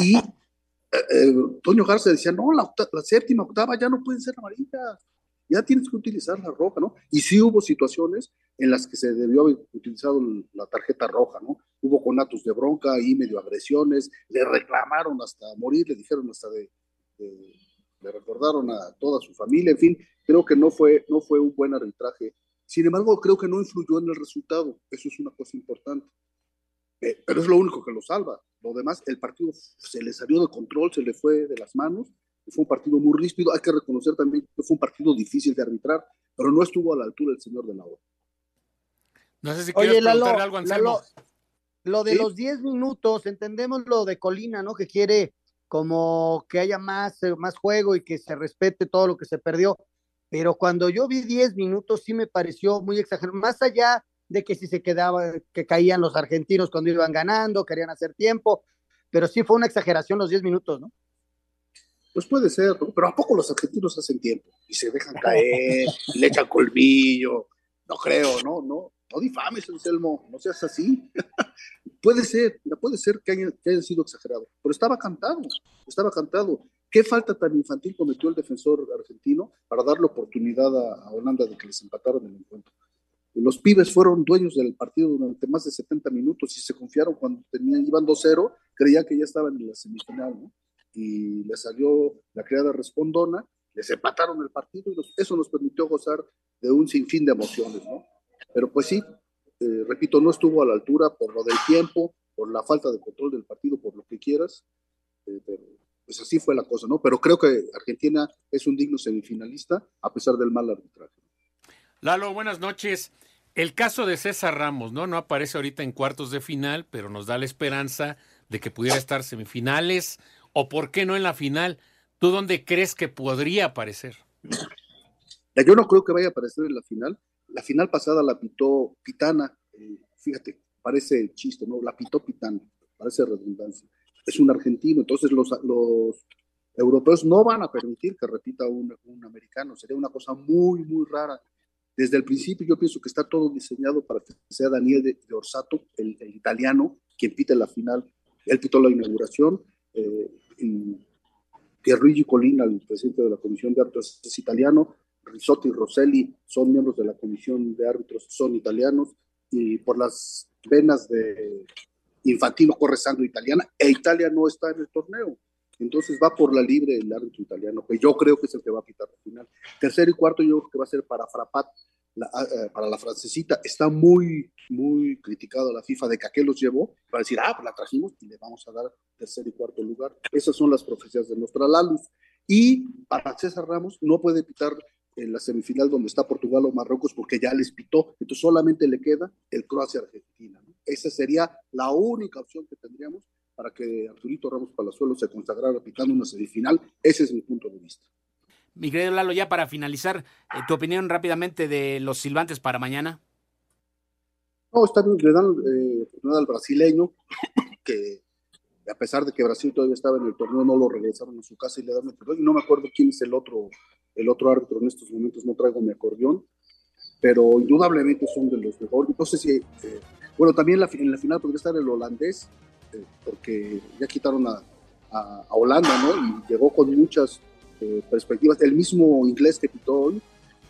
Y eh, eh, Toño Garza decía, no, la, séptima, octava ya no pueden ser amarillas, ya tienes que utilizar la roja, ¿no? Y sí hubo situaciones en las que se debió haber utilizado la tarjeta roja, ¿no? Hubo conatos de bronca y medio agresiones, le reclamaron hasta morir, le dijeron hasta de, le recordaron a toda su familia, en fin, creo que no fue, no fue un buen arbitraje. Sin embargo, creo que no influyó en el resultado, eso es una cosa importante. Eh, pero es lo único que lo salva. Lo demás, el partido se le salió de control, se le fue de las manos. Fue un partido muy ríspido. Hay que reconocer también que fue un partido difícil de arbitrar, pero no estuvo a la altura del señor de la hora. No sé si quieres preguntarle algo, Anselmo. lo de los 10 minutos, entendemos lo de Colina, ¿no? Que quiere como que haya más, eh, más juego y que se respete todo lo que se perdió. Pero cuando yo vi 10 minutos sí me pareció muy exagerado. Más allá de que si se quedaba, que caían los argentinos cuando iban ganando, querían hacer tiempo, pero sí fue una exageración los 10 minutos, ¿no? Pues puede ser, pero ¿a poco los argentinos hacen tiempo? Y se dejan caer, le echan colmillo, no creo, no, no, no difames, Anselmo, no seas así. puede ser, puede ser que haya, sido exagerado, pero estaba cantado, estaba cantado. ¿Qué falta tan infantil cometió el defensor argentino para darle oportunidad a, a Holanda de que les empataron el encuentro? Los pibes fueron dueños del partido durante más de 70 minutos y se confiaron cuando tenían, iban 2-0, creían que ya estaban en la semifinal, ¿no? Y les salió la criada respondona, les empataron el partido y eso nos permitió gozar de un sinfín de emociones, ¿no? Pero pues sí, eh, repito, no estuvo a la altura por lo del tiempo, por la falta de control del partido, por lo que quieras, eh, pero pues así fue la cosa, ¿no? Pero creo que Argentina es un digno semifinalista a pesar del mal arbitraje. Lalo, buenas noches. El caso de César Ramos, ¿no? No aparece ahorita en cuartos de final, pero nos da la esperanza de que pudiera estar semifinales o, ¿por qué no en la final? ¿Tú dónde crees que podría aparecer? Yo no creo que vaya a aparecer en la final. La final pasada la pitó Pitana. Eh, fíjate, parece chiste, ¿no? La pitó Pitana, parece redundancia. Es un argentino, entonces los, los europeos no van a permitir que repita un, un americano. Sería una cosa muy, muy rara desde el principio yo pienso que está todo diseñado para que sea Daniel de, Orsato, el, italiano, quien pite la final. Él pitó la inauguración. Eh, Pierluigi Colina, el presidente de la Comisión de Árbitros, es italiano. Risotti y Rosselli son miembros de la Comisión de Árbitros, son italianos. Y por las venas de Infantino corre sangre italiana e Italia no está en el torneo. Entonces va por la libre el árbitro italiano, que yo creo que es el que va a pitar la final. Tercero y cuarto yo creo que va a ser para Frapat, ah, eh, para la francesita. Está muy, muy criticado la FIFA de que a qué los llevó, para decir, ah, pues la trajimos y le vamos a dar tercer y cuarto lugar. Esas son las profecías de nuestra Laluz. Y para César Ramos no puede pitar en la semifinal donde está Portugal o Marruecos porque ya les pitó, entonces solamente le queda el Croacia-Argentina. Esa sería la única opción que tendríamos para que Arturito Ramos Palazuelo se consagrara picando una semifinal. Ese es mi punto de vista. Mi querido Lalo, ya para finalizar, eh, tu opinión rápidamente de los silbantes para mañana. No, está bien, le dan eh, al brasileño, que a pesar de que Brasil todavía estaba en el torneo, no lo regresaron a su casa y le dan el perdón. Y no me acuerdo quién es el otro, el otro árbitro en estos momentos, no traigo mi acordeón, pero indudablemente son de los mejores. Si, eh, bueno, también en la final podría estar el holandés, porque ya quitaron a, Holanda, ¿no? Y llegó con muchas eh, perspectivas. El mismo inglés que quitó hoy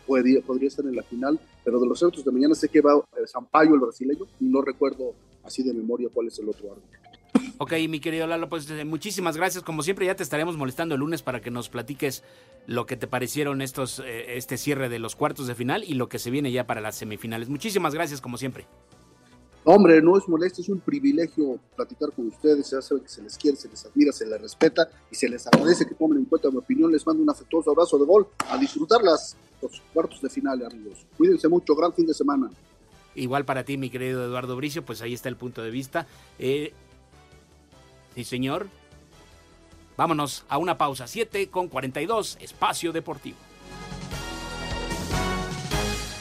podría, podría estar en la final, pero de los otros de mañana sé que va eh, Sampaio, el brasileño, y no recuerdo así de memoria cuál es el otro árbitro. Ok, mi querido Lalo, pues eh, muchísimas gracias. Como siempre, ya te estaremos molestando el lunes para que nos platiques lo que te parecieron estos, eh, este cierre de los cuartos de final y lo que se viene ya para las semifinales. Muchísimas gracias, como siempre. Hombre, no es molesto, es un privilegio platicar con ustedes. Ya saben que se les quiere, se les admira, se les respeta y se les agradece que tomen en cuenta mi opinión. Les mando un afectuoso abrazo de gol. A disfrutar las, los cuartos de final, amigos. Cuídense mucho, gran fin de semana. Igual para ti, mi querido Eduardo Bricio, pues ahí está el punto de vista. Eh, sí, señor. Vámonos a una pausa. 7 con 42, Espacio Deportivo.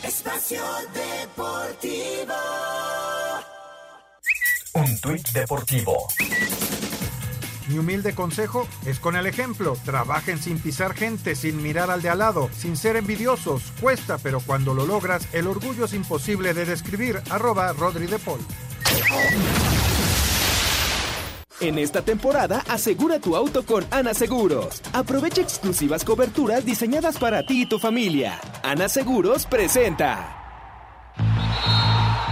Espacio Deportivo. Deportivo. Mi humilde consejo es con el ejemplo. Trabajen sin pisar gente, sin mirar al de al lado, sin ser envidiosos. Cuesta, pero cuando lo logras, el orgullo es imposible de describir. Arroba Rodri de Paul. En esta temporada, asegura tu auto con Ana Seguros. Aprovecha exclusivas coberturas diseñadas para ti y tu familia. Ana Seguros presenta.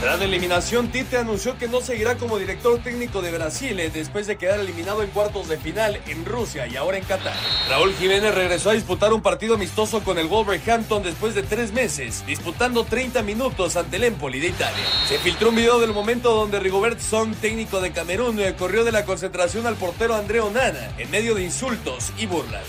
Tras la eliminación, Tite anunció que no seguirá como director técnico de Brasil eh, después de quedar eliminado en cuartos de final en Rusia y ahora en Qatar. Raúl Jiménez regresó a disputar un partido amistoso con el Wolverhampton después de tres meses, disputando 30 minutos ante el Empoli de Italia. Se filtró un video del momento donde Rigobert Song, técnico de Camerún, eh, corrió de la concentración al portero André Onana en medio de insultos y burlas.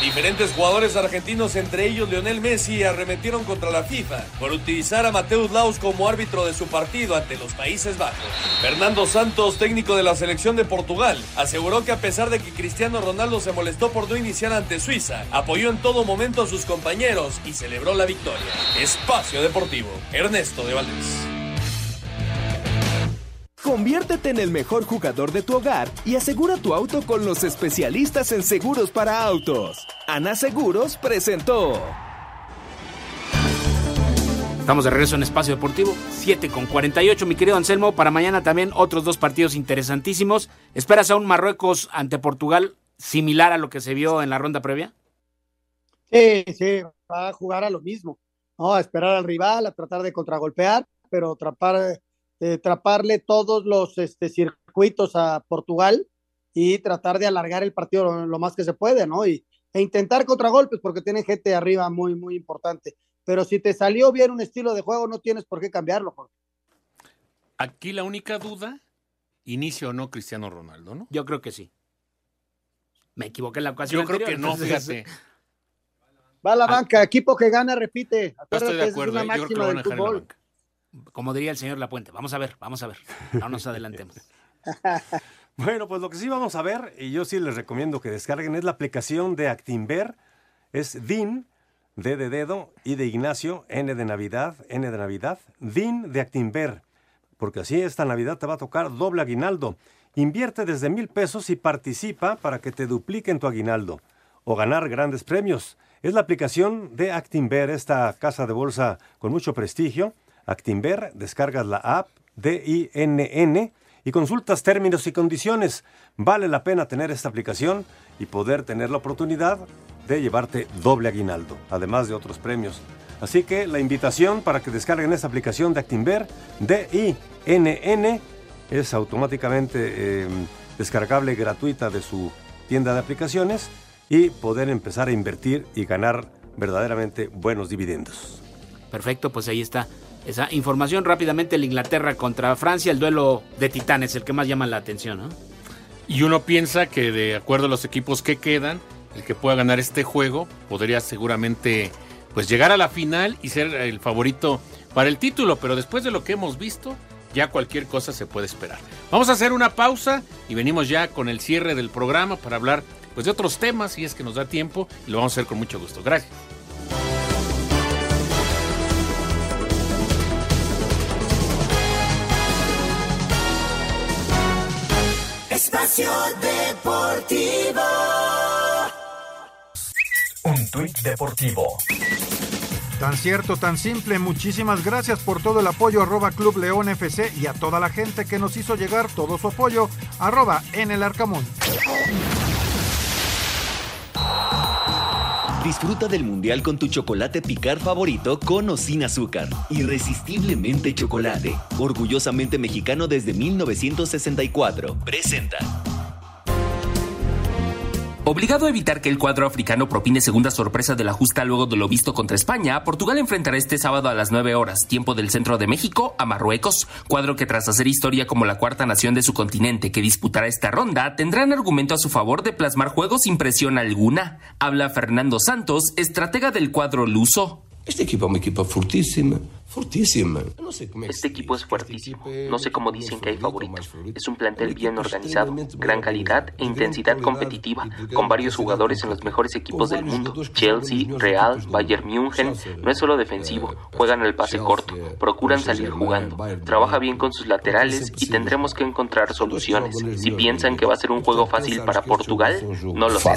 Diferentes jugadores argentinos, entre ellos Lionel Messi, arremetieron contra la FIFA por utilizar a Mateus Laus como árbitro de su partido ante los Países Bajos. Fernando Santos, técnico de la selección de Portugal, aseguró que a pesar de que Cristiano Ronaldo se molestó por no iniciar ante Suiza, apoyó en todo momento a sus compañeros y celebró la victoria. Espacio Deportivo, Ernesto de Valdés. Conviértete en el mejor jugador de tu hogar y asegura tu auto con los especialistas en seguros para autos. Ana Seguros presentó. Estamos de regreso en Espacio Deportivo, 7 con 48, mi querido Anselmo. Para mañana también otros dos partidos interesantísimos. ¿Esperas a un Marruecos ante Portugal similar a lo que se vio en la ronda previa? Sí, sí, va a jugar a lo mismo. ¿no? A esperar al rival, a tratar de contragolpear, pero atrapar, eh, atraparle todos los este, circuitos a Portugal y tratar de alargar el partido lo, lo más que se puede, ¿no? Y, e intentar contragolpes porque tiene gente arriba muy, muy importante. Pero si te salió bien un estilo de juego, no tienes por qué cambiarlo, Jorge. Aquí la única duda, inicio o no Cristiano Ronaldo, ¿no? Yo creo que sí. Me equivoqué en la ocasión. Yo creo que no, fíjate. Va a la banca, equipo que gana, repite. Yo estoy de acuerdo, es una ¿eh? yo creo que lo van a dejar en la banca. Como diría el señor Lapuente. Vamos a ver, vamos a ver. No nos adelantemos. Bueno, pues lo que sí vamos a ver, y yo sí les recomiendo que descarguen, es la aplicación de Actinver. Es DIN, D de dedo, I de Ignacio, N de Navidad, N de Navidad, DIN de Actinver. Porque así esta Navidad te va a tocar doble aguinaldo. Invierte desde mil pesos y participa para que te dupliquen tu aguinaldo o ganar grandes premios. Es la aplicación de Actinver, esta casa de bolsa con mucho prestigio. Actinver, descargas la app D-I-N-N y consultas términos y condiciones. Vale la pena tener esta aplicación y poder tener la oportunidad de llevarte doble aguinaldo, además de otros premios. Así que la invitación para que descarguen esta aplicación de Actinver, D-I-N-N, es automáticamente eh, descargable gratuita de su tienda de aplicaciones y poder empezar a invertir y ganar verdaderamente buenos dividendos. Perfecto, pues ahí está esa información. Rápidamente el Inglaterra contra Francia, el duelo de titanes, el que más llama la atención, ¿no? Y uno piensa que de acuerdo a los equipos que quedan, el que pueda ganar este juego podría seguramente pues llegar a la final y ser el favorito para el título, pero después de lo que hemos visto, ya cualquier cosa se puede esperar. Vamos a hacer una pausa y venimos ya con el cierre del programa para hablar pues de otros temas si es que nos da tiempo y lo vamos a hacer con mucho gusto. Gracias. Espacio Deportivo. Un tuit deportivo. Tan cierto, tan simple. Muchísimas gracias por todo el apoyo arroba Club León FC y a toda la gente que nos hizo llegar todo su apoyo arroba en el Arcamón. Disfruta del mundial con tu chocolate picar favorito con o sin azúcar. Irresistiblemente chocolate. Orgullosamente mexicano desde 1964. Presenta. Obligado a evitar que el cuadro africano propine segunda sorpresa de la justa luego de lo visto contra España, Portugal enfrentará este sábado a las 9 horas, tiempo del centro de México, a Marruecos, cuadro que tras hacer historia como la cuarta nación de su continente que disputará esta ronda, tendrán argumento a su favor de plasmar juegos sin presión alguna. Habla Fernando Santos, estratega del cuadro luso. Este equipo es un equipo fortísimo, fortísimo. Este equipo es fuertísimo. No sé cómo dicen que hay favoritos. Es un plantel bien organizado, gran calidad e intensidad competitiva, con varios jugadores en los mejores equipos del mundo. Chelsea, Real, Bayern München. No es solo defensivo, juegan el pase corto, procuran salir jugando. Trabaja bien con sus laterales y tendremos que encontrar soluciones. Si piensan que va a ser un juego fácil para Portugal, no lo será.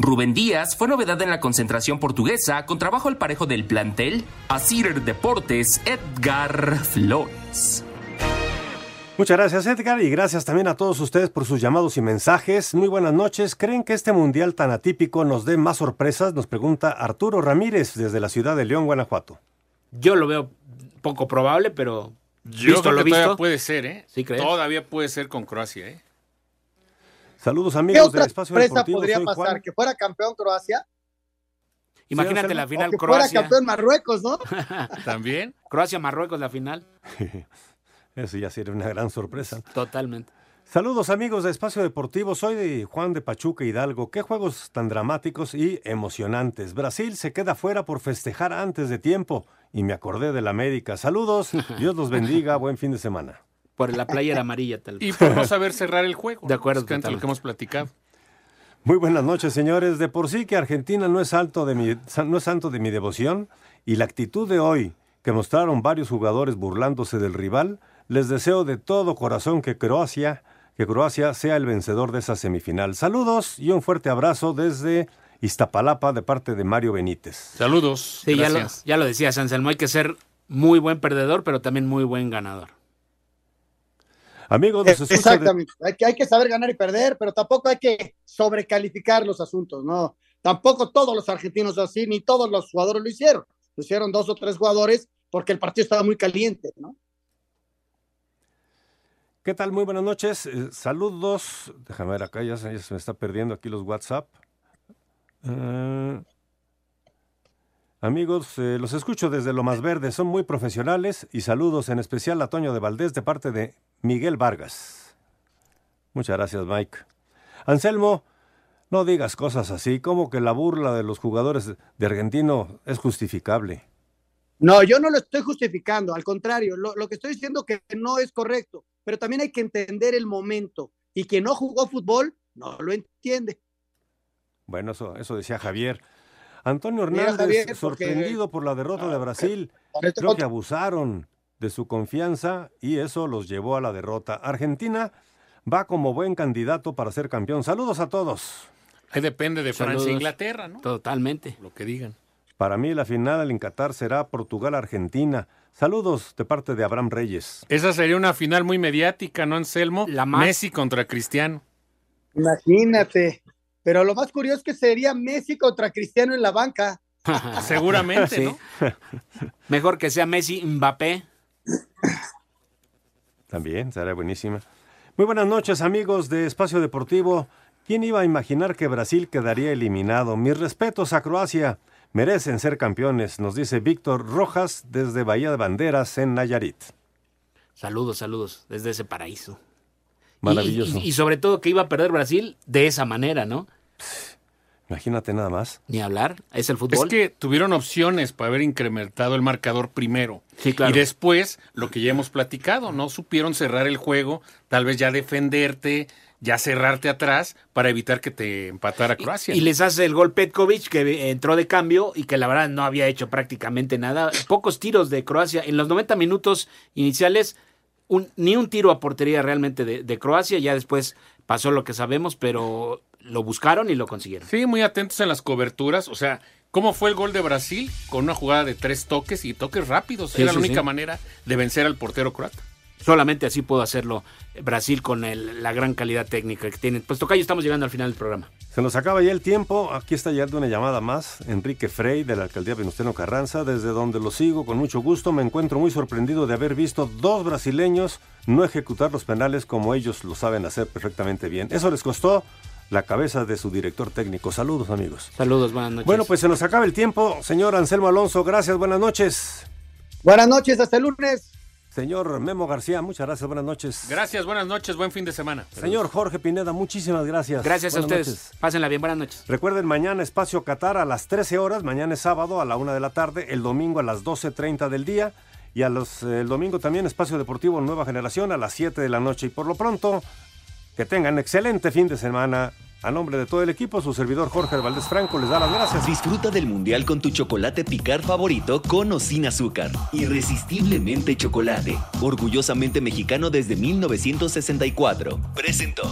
Rubén Díaz fue novedad en la concentración portuguesa con trabajo al parejo del plantel. Asir Deportes, Edgar Flores. Muchas gracias Edgar y gracias también a todos ustedes por sus llamados y mensajes. Muy buenas noches. ¿Creen que este mundial tan atípico nos dé más sorpresas? Nos pregunta Arturo Ramírez desde la ciudad de León, Guanajuato. Yo lo veo poco probable, pero Yo visto creo lo que todavía puede ser, ¿eh? ¿Sí crees? Todavía puede ser con Croacia, ¿eh? Saludos ¿Qué amigos del otra Espacio sorpresa Deportivo. podría Soy pasar? Juan. ¿Que fuera campeón Croacia? Imagínate Sí, la final ¿O que Croacia. fuera campeón Marruecos, no? También. Croacia-Marruecos la final. Eso ya sería una gran sorpresa. Totalmente. Saludos amigos de Espacio Deportivo, soy de Juan de Pachuca Hidalgo. Qué juegos tan dramáticos y emocionantes. Brasil se queda fuera por festejar antes de tiempo y me acordé de la América. Saludos, Dios los bendiga, buen fin de semana. Por la playera amarilla, tal vez. Y por no saber cerrar el juego. De acuerdo, Es que entre lo que hemos platicado. Muy buenas noches, señores. De por sí que Argentina no es, alto de mi, no es santo de mi devoción y la actitud de hoy que mostraron varios jugadores burlándose del rival, les deseo de todo corazón que Croacia, que Croacia sea el vencedor de esa semifinal. Saludos y un fuerte abrazo desde Iztapalapa de parte de Mario Benítez. Saludos. Sí, ya lo, Gracias. ya lo decía Anselmo, hay que ser muy buen perdedor, pero también muy buen ganador. Amigos, escucho de- Exactamente. Hay que, hay que saber ganar y perder, pero tampoco hay que sobrecalificar los asuntos, ¿no? Tampoco todos los argentinos así, ni todos los jugadores lo hicieron. Lo hicieron dos o tres jugadores porque el partido estaba muy caliente, ¿no? ¿Qué tal? Muy buenas noches. Eh, saludos. Déjame ver acá, ya se, ya se me está perdiendo aquí los WhatsApp. Eh, amigos, eh, los escucho desde lo más verde. Son muy profesionales y saludos en especial a Toño de Valdés de parte de Miguel Vargas. Muchas gracias, Mike. Anselmo, no digas cosas así, como que la burla de los jugadores de Argentino es justificable. No, yo no lo estoy justificando, al contrario, lo, lo que estoy diciendo que no es correcto, pero también hay que entender el momento y quien no jugó fútbol no lo entiende. Bueno, eso, eso decía Javier. Antonio Hernández, Javier, porque- sorprendido por la derrota de Brasil. Con este Creo que abusaron de su confianza y eso los llevó a la derrota. Argentina va como buen candidato para ser campeón. Saludos a todos. Ahí depende de Francia e Inglaterra, ¿no? Totalmente. Lo que digan. Para mí la final en Qatar será Portugal-Argentina. Saludos de parte de Abraham Reyes. Esa sería una final muy mediática, ¿no, Anselmo? La más- Messi contra Cristiano. Imagínate. Pero lo más curioso es que sería Messi contra Cristiano en la banca. Seguramente, Sí. ¿no? Mejor que sea Messi Mbappé. También, será buenísima. Muy buenas noches, amigos de Espacio Deportivo. ¿Quién iba a imaginar que Brasil quedaría eliminado? Mis respetos a Croacia. Merecen ser campeones, nos dice Víctor Rojas desde Bahía de Banderas en Nayarit. Saludos, saludos, desde ese paraíso. Y- Maravilloso. Y, y sobre todo que iba a perder Brasil de esa manera, ¿no? Imagínate nada más. Ni hablar, es el Es fútbol. que tuvieron opciones para haber incrementado el marcador primero. Sí, claro. Y después, lo que ya hemos platicado, no supieron cerrar el juego, tal vez ya defenderte, ya cerrarte atrás para evitar que te empatara Croacia. Y les hace el gol Petkovic, que entró de cambio y que la verdad no había hecho prácticamente nada. Pocos tiros de Croacia. En los 90 minutos iniciales, un- ni un tiro a portería realmente de, de Croacia. Ya después pasó lo que sabemos, pero lo buscaron y lo consiguieron. Sí, muy atentos en las coberturas. O sea, ¿cómo fue el gol de Brasil? Con una jugada de tres toques y toques rápidos. Sí, Era sí, la única sí. manera de vencer al portero croata. solamente así puedo hacerlo Brasil con la gran calidad técnica que tiene. Pues Tocayo, estamos llegando al final del programa. Se nos acaba ya el tiempo. Aquí está llegando una llamada más. Enrique Frey, de la alcaldía Venustiano Carranza, desde donde lo sigo con mucho gusto. Me encuentro muy sorprendido de haber visto dos brasileños no ejecutar los penales como ellos lo saben hacer perfectamente bien. Eso les costó la cabeza de su director técnico. Saludos, amigos. Saludos, buenas noches. Bueno, pues se nos acaba el tiempo. Señor Anselmo Alonso, gracias, buenas noches. Buenas noches, hasta el lunes. Señor Memo García, muchas gracias, buenas noches. Gracias, buenas noches, buen fin de semana. Señor Jorge Pineda, muchísimas gracias. Gracias a ustedes. Pásenla bien, buenas noches. Recuerden, mañana Espacio Qatar a las 13 horas, mañana es sábado a la 1 de la tarde, el domingo a las 12.30 del día y a los, el domingo también Espacio Deportivo Nueva Generación a las 7 de la noche. Y por lo pronto, que tengan excelente fin de semana. A nombre de todo el equipo, su servidor Jorge Valdés Franco les da las gracias. Disfruta del Mundial con tu chocolate picar favorito con o sin azúcar. Irresistiblemente chocolate. Orgullosamente mexicano desde 1964. Presentó.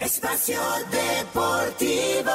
Espacio Deportivo.